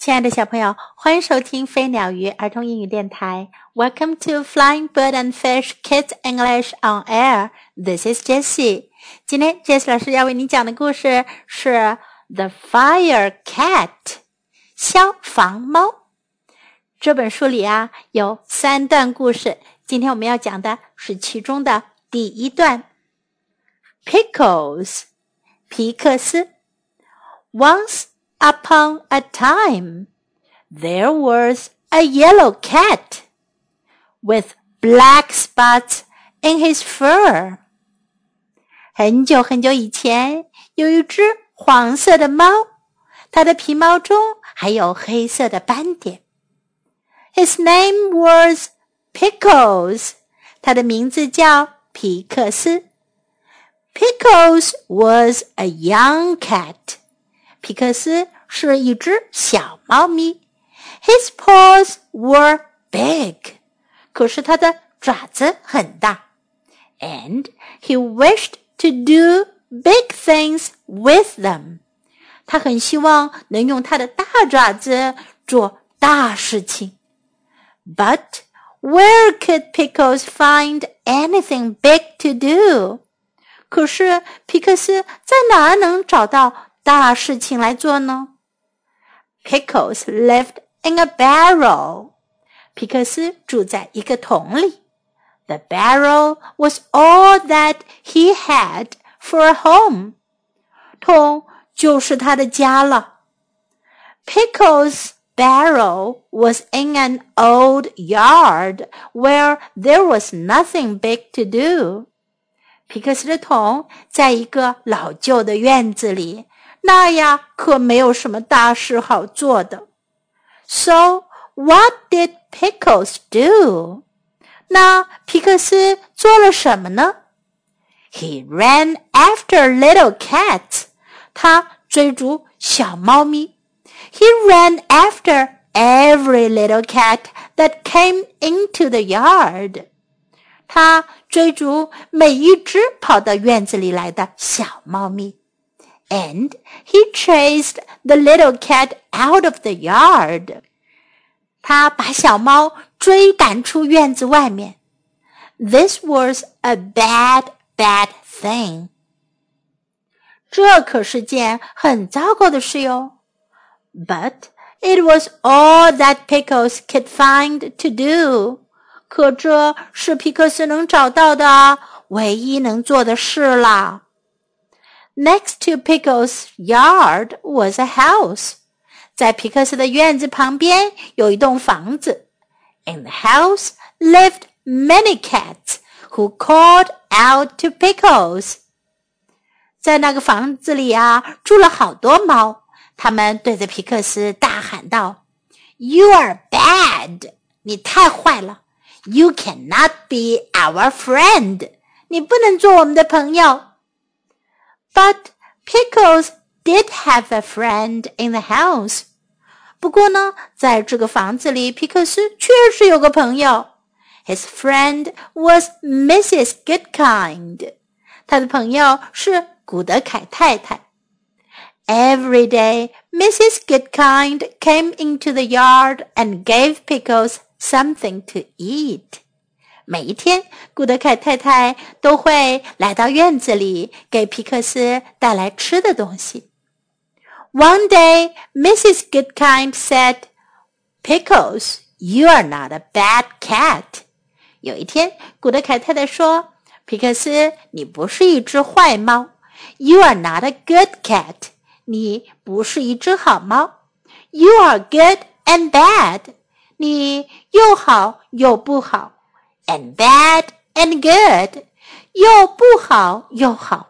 亲爱的小朋友，欢迎收听飞鸟鱼儿童英语电台。Welcome to Flying Bird and Fish Kids English on Air. This is Jessie. 今天 Jessie 老师要为你讲的故事是《The Fire Cat》消防猫。这本书里啊有三段故事，今天我们要讲的是其中的第一段。Pickles，皮克斯。Once Upon a time, there was a yellow cat with black spots in his fur. 很久很久以前，有一只黄色的猫，它的皮毛中还有黑色的斑点。His name was Pickles，它的名字叫皮克斯。Pickles was a young cat. 皮克斯是一只小猫咪，His paws were big，可是他的爪子很大，and he wished to do big things with them。他很希望能用他的大爪子做大事情，but where could Pickles find anything big to do？可是皮克斯在哪儿能找到 大事情来做呢？Pickles lived in a barrel。皮克斯住在一个桶里。The barrel was all that he had for a home。桶就是他的家了。Pickles' barrel was in an old yard where there was nothing big to do。皮克斯的桶在一个老旧的院子里。 那呀，可没有什么大事好做的。So what did Pickles do？那皮克斯做了什么呢？He ran after little cats。他追逐小猫咪。He ran after every little cat that came into the yard。他追逐每一只跑到院子里来的小猫咪。 and he chased the little cat out of the yard. 他把小猫追赶出院子外面。This was a bad, bad thing. 这可是件很糟糕的事哟。But it was all that Pickles could find to do. 可这是皮克斯能找到的唯一能做的事啦。 Next to Pickle's yard was a house. 在皮克斯的院子旁边有一栋房子。In the house lived many cats who called out to Pickles. 在那个房子里啊，住了好多猫，他们对着皮克斯大喊道：“You are bad！你太坏了！You cannot be our friend！你不能做我们的朋友。” But Pickles did have a friend in the house. 不过呢，在这个房子里，皮克斯确实有个朋友。His friend was Mrs. Goodkind. 他的朋友是古德凯太太。Every day, Mrs. Goodkind came into the yard and gave Pickles something to eat. 每一天，古德凯太太都会来到院子里，给皮克斯带来吃的东西。One day, Mrs. Goodkind said, "Pickles, you are not a bad cat." 有一天，古德凯太太说：“皮克斯，你不是一只坏猫。You are not a good cat. 你不是一只好猫。You are good and bad. 你又好又不好。” and bad and good，又不好又好。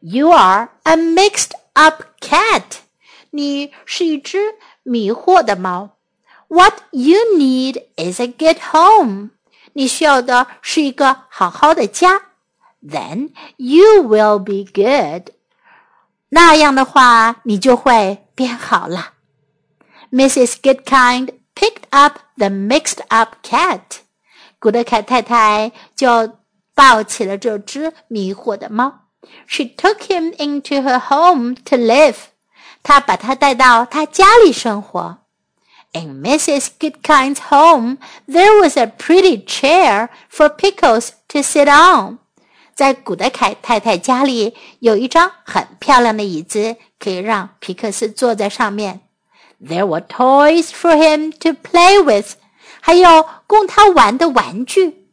You are a mixed up cat，你是一只迷惑的猫。What you need is a good home，你需要的是一个好好的家。Then you will be good，那样的话你就会变好了。Mrs. Goodkind picked up the mixed up cat. 古德凯太太就抱起了这只迷惑的猫。She took him into her home to live。她把他带到她家里生活。 In Mrs. Goodkind's home, there was a pretty chair for Pickles to sit on. 在古德凯太太家里有一张很漂亮的椅子，可以让皮克斯坐在上面。There were toys for him to play with， 还有供他玩的玩具。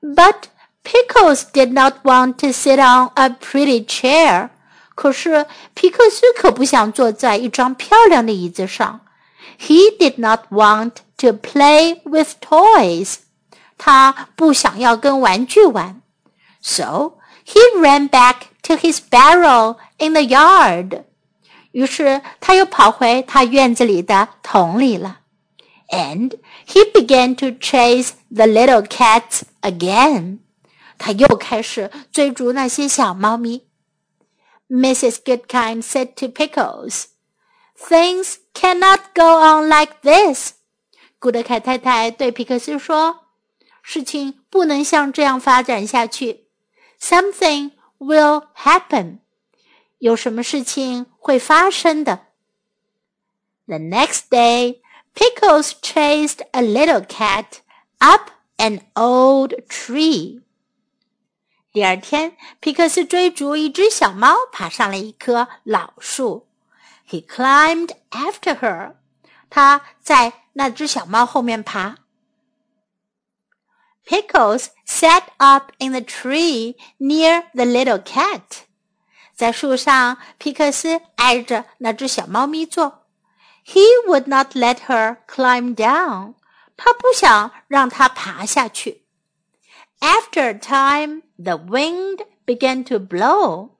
But Pickles did not want to sit on a pretty chair。可是皮克斯可不想坐在一张漂亮的椅子上。He did not want to play with toys。他不想要跟玩具玩。So he ran back to his barrel in the yard. 于是他又跑回他院子里的桶里了。And he began to chase the little cats again. 他又开始追逐那些小猫咪。Mrs. Goodkind said to Pickles, "Things cannot go on like this." 古德凯太太对皮克斯说：“事情不能像这样发展下去。” Something will happen. 有什么事情会发生的？The next day, Pickles chased a little cat up an old tree. 第二天，皮克斯追逐一只小猫，爬上了一棵老树。He climbed after her. 他在那只小猫后面爬。Pickles sat up in the tree near the little cat. 在树上，皮克斯挨着那只小猫咪坐。 He would not let her climb down. 他不想让它爬下去。After a time, the wind began to blow.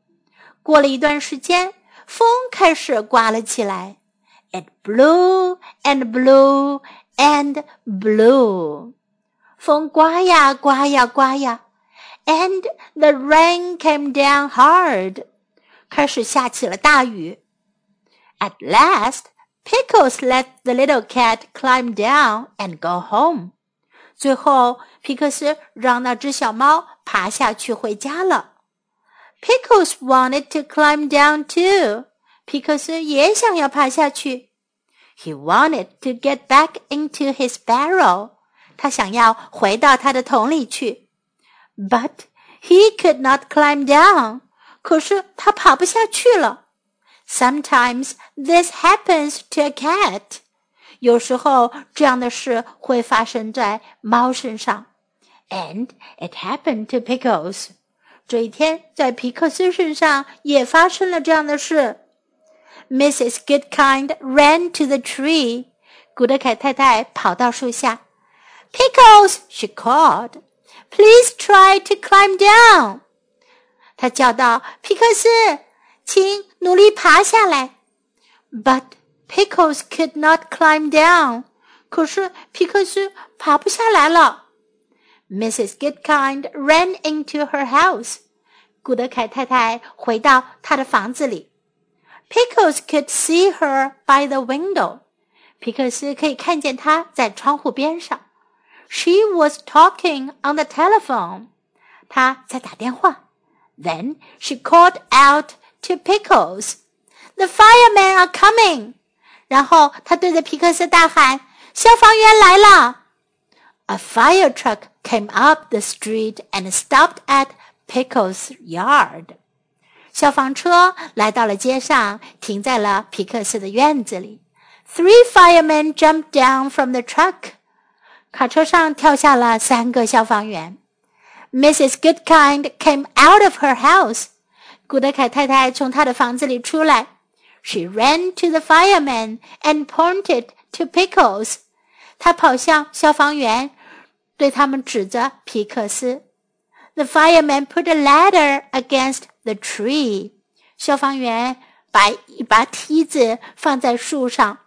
过了一段时间，风开始刮了起来。It blew and blew and blew. 风刮呀刮呀刮呀，and the rain came down hard，开始下起了大雨。At last, Pickles let the little cat climb down and go home。最后，皮克斯让那只小猫爬下去回家了。Pickles wanted to climb down too。皮克斯也想要爬下去。He wanted to get back into his barrel。他想要回到他的桶里去，but he could not climb down。可是他爬不下去了。 Sometimes this happens to a cat。有时候这样的事会发生在猫身上。And it happened to Pickles。这一天，在皮克斯身上也发生了这样的事。Mrs. Goodkind ran to the tree。古德凯太太跑到树下。Pickles, she called. Please try to climb down. 她叫道：“皮克斯， 请努力爬下来。” But Pickles could not climb down. 可是皮克斯爬不下来了。Mrs. Goodkind ran into her house. 古德凯太太回到她的房子里。Pickles could see her by the window. 皮克斯可以看见她在窗户边上。she was talking on the telephone. 她在打电话。Then she called out to Pickles, "The firemen are coming!" 然后她对着皮克斯大喊：“消防员来了！” A fire truck came up the street and stopped at Pickles' yard. 消防车来到了街上，停在了皮克斯的院子里。Three firemen jumped down from the truck. 卡车上跳下了三个消防员。Mrs. Goodkind came out of her house. 古德凯太太从她的房子里出来。She ran to the firemen and pointed to Pickles. 她跑向消防员，对他们指着皮克斯。The firemen put a ladder against the tree. 消防员把一把梯子放在树上。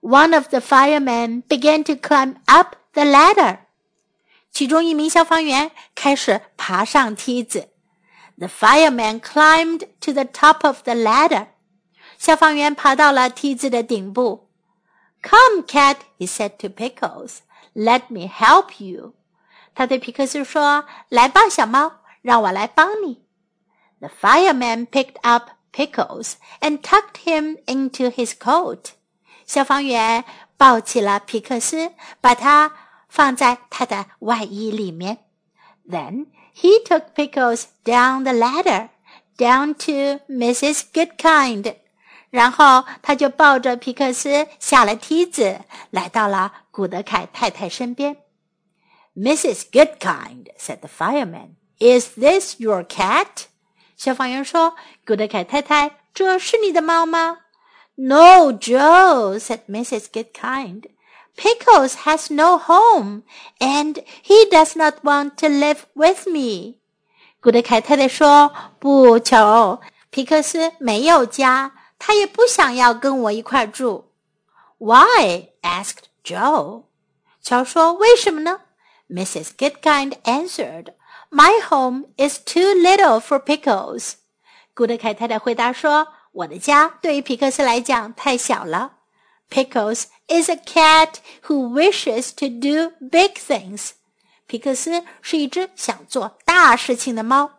One of the firemen began to climb up the ladder。其中一名消防员开始爬上梯子。The fireman climbed to the top of the ladder。消防员爬到了梯子的顶部。Come, cat, he said to Pickles. Let me help you. 他对皮克斯说：“来吧，小猫，让我来帮你。” The fireman picked up Pickles and tucked him into his coat. 消防员抱起了皮克斯，把他放在他的外衣里面。Then he took Pickles down the ladder, down to Mrs. Goodkind. 然后他就抱着皮克斯下了梯子，来到了古德凯太太身边。Mrs. Goodkind said the fireman, "Is this your cat?" 消防员说：“古德凯太太，这是你的猫吗？” No, Joe, said Mrs. Goodkind. Pickles has no home, and he does not want to live with me. 古德凯太太说：“不，乔，皮克斯没有家。”他也不想要跟我一块住。Why? asked Joe. 乔说：“为什么呢？”Mrs. Goodkind answered, "My home is too little for Pickles." 古德凯太太回答说：“我的家对于皮克斯来讲太小了。Pickles is a cat who wishes to do big things. 皮克斯是一只想做大事情的猫，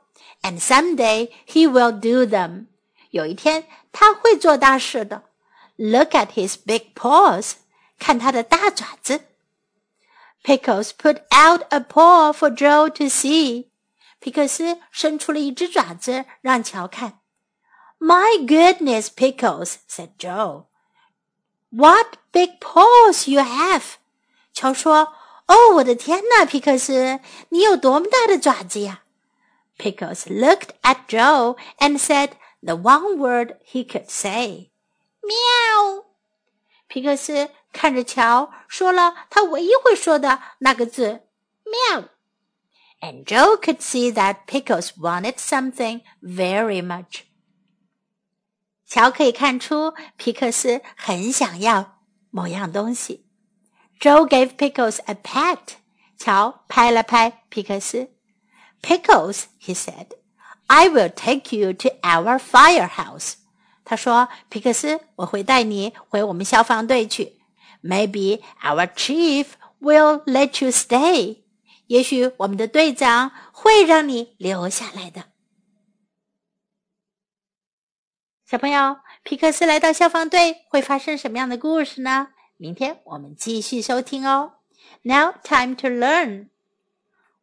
and someday he will do them. 有一天他会做大事的。Look at his big paws，看他的大爪子。Pickles put out a paw for Joe to see。皮克斯伸出了一只爪子让乔看。My goodness, Pickles said Joe. What big paws you have！乔说：“哦，我的天哪，皮克斯，你有多么大的爪子呀！”Pickles looked at Joe and said the one word he could say. 喵。皮克斯看着乔，说了他唯一会说的那个字“喵”。And Joe could see that Pickles wanted something very much. 乔可以看出皮克斯很想要某样东西。Joe gave Pickles a pat. 乔拍了拍皮克斯。Pickles, he said. I will take you to our firehouse。他说：“皮克斯，我会带你回我们消防队去。Maybe our chief will let you stay。也许我们的队长会让你留下来的。”小朋友，皮克斯来到消防队会发生什么样的故事呢？明天我们继续收听哦。Now time to learn.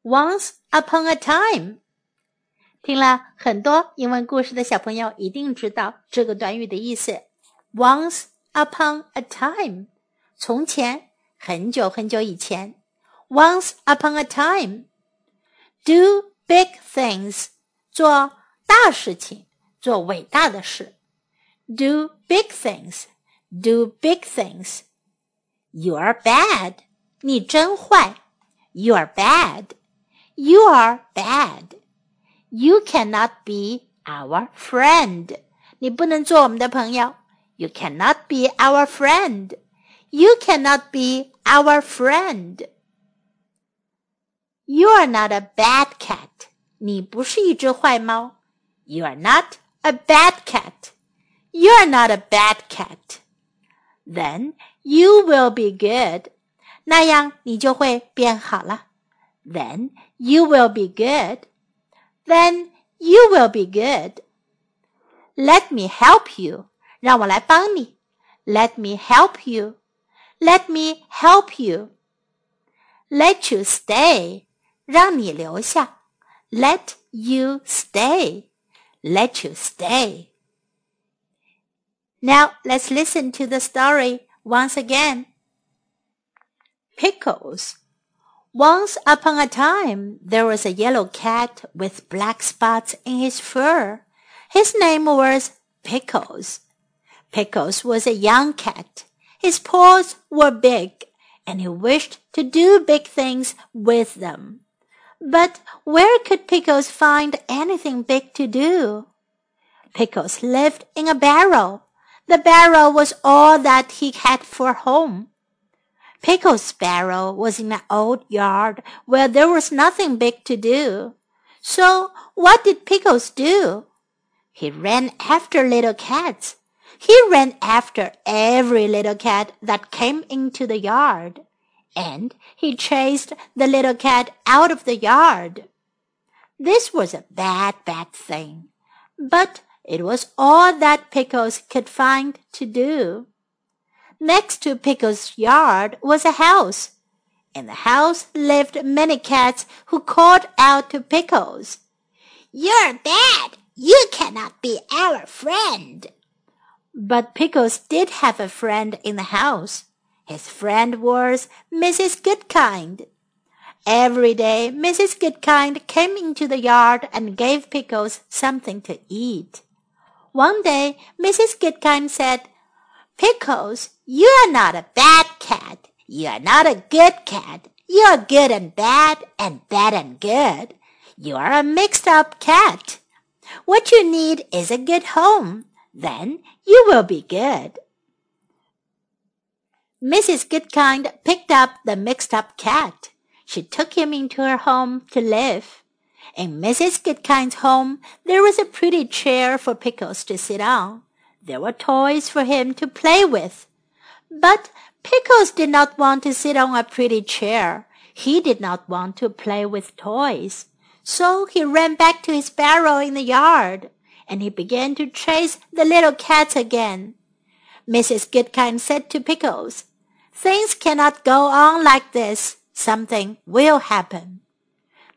Once upon a time. 听了很多英文故事的小朋友一定知道这个短语的意思。Once upon a time，从前，很久很久以前。Once upon a time，do big things，做大事情，做伟大的事。Do big things，do big things。You are bad，你真坏。You are bad，you are bad。You cannot be our friend. 你不能做我们的朋友。You cannot be our friend. You cannot be our friend. You are not a bad cat. 你不是一只坏猫。You are not a bad cat. You are not a bad cat. Then you will be good. 那样你就会变好了。Then you will be good then you will be good. Let me help you. 让我来帮你。Let me help you. Let me help you. Let you stay. 让你留下。Let you stay. Let you stay. Now let's listen to the story once again. Pickles once upon a time, there was a yellow cat with black spots in his fur. His name was Pickles. Pickles was a young cat. His paws were big, and he wished to do big things with them. But where could Pickles find anything big to do? Pickles lived in a barrel. The barrel was all that he had for home. Pickle's sparrow was in an old yard where there was nothing big to do. So what did Pickles do? He ran after little cats. He ran after every little cat that came into the yard. And he chased the little cat out of the yard. This was a bad, bad thing. But it was all that Pickles could find to do. Next to Pickle's yard was a house. In the house lived many cats who called out to Pickles, You're bad. You cannot be our friend. But Pickles did have a friend in the house. His friend was Mrs. Goodkind. Every day Mrs. Goodkind came into the yard and gave Pickles something to eat. One day Mrs. Goodkind said, Pickles, you are not a bad cat. You are not a good cat. You are good and bad and bad and good. You are a mixed up cat. What you need is a good home. Then you will be good. Mrs. Goodkind picked up the mixed up cat. She took him into her home to live. In Mrs. Goodkind's home, there was a pretty chair for Pickles to sit on. There were toys for him to play with. But Pickles did not want to sit on a pretty chair. He did not want to play with toys. So he ran back to his barrel in the yard, and he began to chase the little cat again. Mrs. Goodkind said to Pickles, Things cannot go on like this. Something will happen.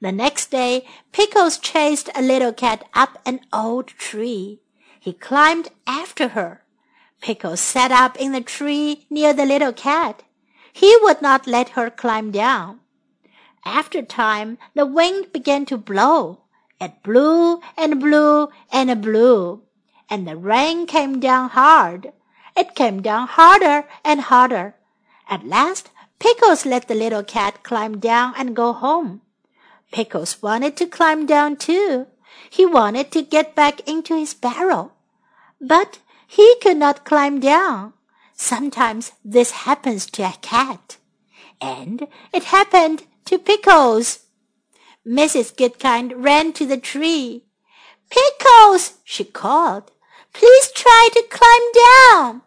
The next day, Pickles chased a little cat up an old tree. He climbed after her. Pickles sat up in the tree near the little cat. He would not let her climb down. After time, the wind began to blow. It blew and blew and blew, and the rain came down hard. It came down harder and harder. At last, Pickles let the little cat climb down and go home. Pickles wanted to climb down too. He wanted to get back into his barrel. But he could not climb down. Sometimes this happens to a cat. And it happened to Pickles. Mrs. Goodkind ran to the tree. Pickles, she called, please try to climb down.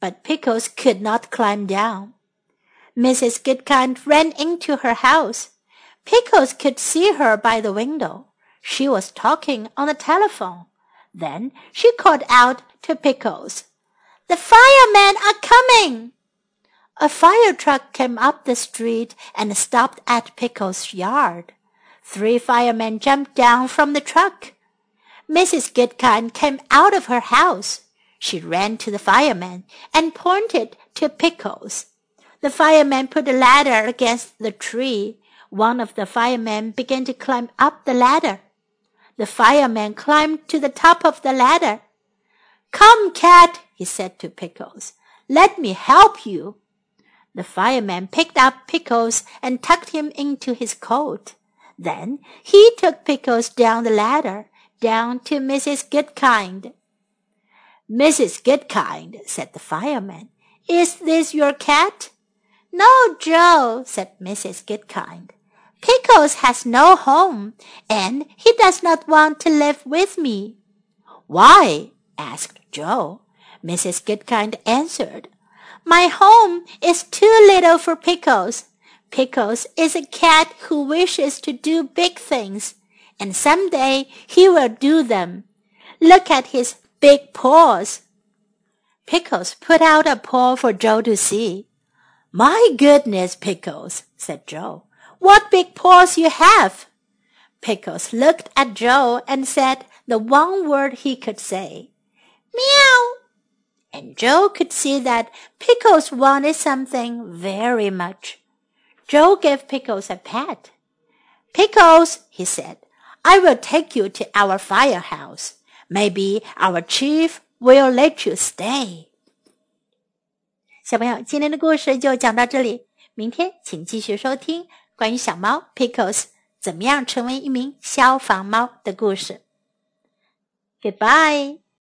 But Pickles could not climb down. Mrs. Goodkind ran into her house. Pickles could see her by the window. She was talking on the telephone. Then she called out to Pickles, The firemen are coming! A fire truck came up the street and stopped at Pickles' yard. Three firemen jumped down from the truck. Mrs. Goodkind came out of her house. She ran to the firemen and pointed to Pickles. The fireman put a ladder against the tree. One of the firemen began to climb up the ladder. The fireman climbed to the top of the ladder. Come, cat, he said to Pickles. Let me help you. The fireman picked up Pickles and tucked him into his coat. Then he took Pickles down the ladder, down to Mrs. Goodkind. Mrs. Goodkind, said the fireman, is this your cat? No, Joe, said Mrs. Goodkind. Pickles has no home, and he does not want to live with me. Why? asked Joe. Mrs. Goodkind answered, My home is too little for Pickles. Pickles is a cat who wishes to do big things, and some day he will do them. Look at his big paws. Pickles put out a paw for Joe to see. My goodness, Pickles, said Joe. What big paws you have! Pickles looked at Joe and said the one word he could say. Meow! And Joe could see that Pickles wanted something very much. Joe gave Pickles a pat. Pickles, he said, I will take you to our firehouse. Maybe our chief will let you stay. 小朋友，今天的故事就讲到这里，明天请继续收听 关于小猫 Pickles 怎么样成为一名消防猫的故事。Goodbye。